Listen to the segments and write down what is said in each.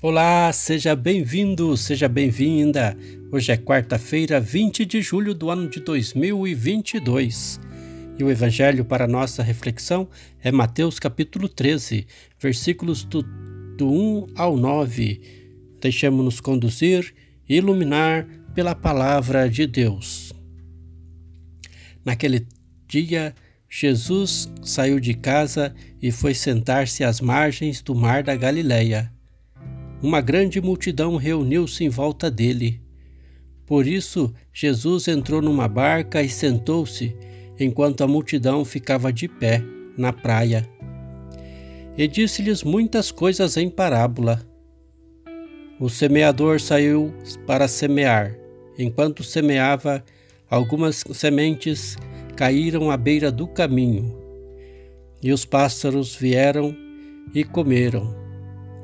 Olá, seja bem-vindo, seja bem-vinda. Hoje é quarta-feira, 20 de julho do ano de 2022. E o evangelho para nossa reflexão é Mateus capítulo 13, versículos do, do 1 ao 9. Deixemos-nos conduzir e iluminar pela palavra de Deus. Naquele dia, Jesus saiu de casa e foi sentar-se às margens do mar da Galileia uma grande multidão reuniu-se em volta dele. Por isso, Jesus entrou numa barca e sentou-se, enquanto a multidão ficava de pé na praia. E disse-lhes muitas coisas em parábola. O semeador saiu para semear. Enquanto semeava, algumas sementes caíram à beira do caminho, e os pássaros vieram e comeram.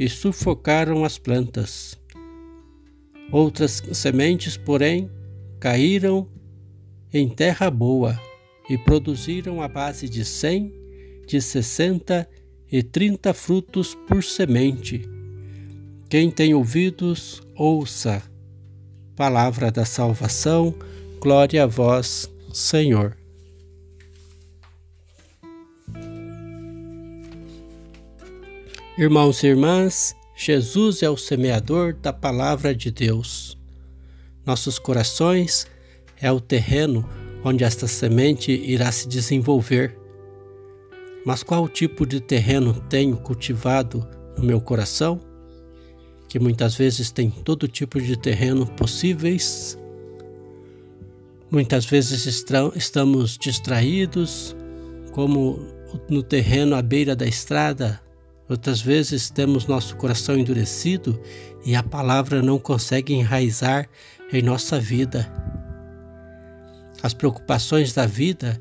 e sufocaram as plantas. Outras sementes, porém, caíram em terra boa e produziram a base de cem, de sessenta e trinta frutos por semente. Quem tem ouvidos, ouça. Palavra da salvação, glória a vós, Senhor. Irmãos e irmãs, Jesus é o semeador da palavra de Deus. Nossos corações é o terreno onde esta semente irá se desenvolver. Mas qual tipo de terreno tenho cultivado no meu coração? Que muitas vezes tem todo tipo de terreno possíveis. Muitas vezes estamos distraídos, como no terreno à beira da estrada, Outras vezes temos nosso coração endurecido e a palavra não consegue enraizar em nossa vida. As preocupações da vida,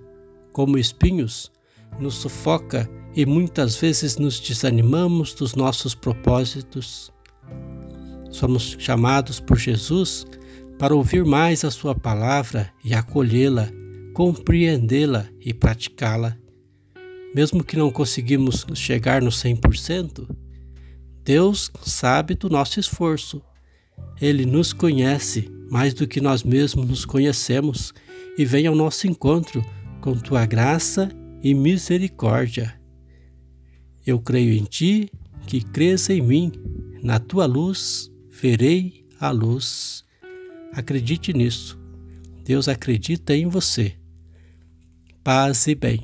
como espinhos, nos sufoca e muitas vezes nos desanimamos dos nossos propósitos. Somos chamados por Jesus para ouvir mais a Sua palavra e acolhê-la, compreendê-la e praticá-la. Mesmo que não conseguimos chegar no 100%, Deus sabe do nosso esforço. Ele nos conhece mais do que nós mesmos nos conhecemos e vem ao nosso encontro com tua graça e misericórdia. Eu creio em ti, que crês em mim, na tua luz verei a luz. Acredite nisso. Deus acredita em você. Paz e bem.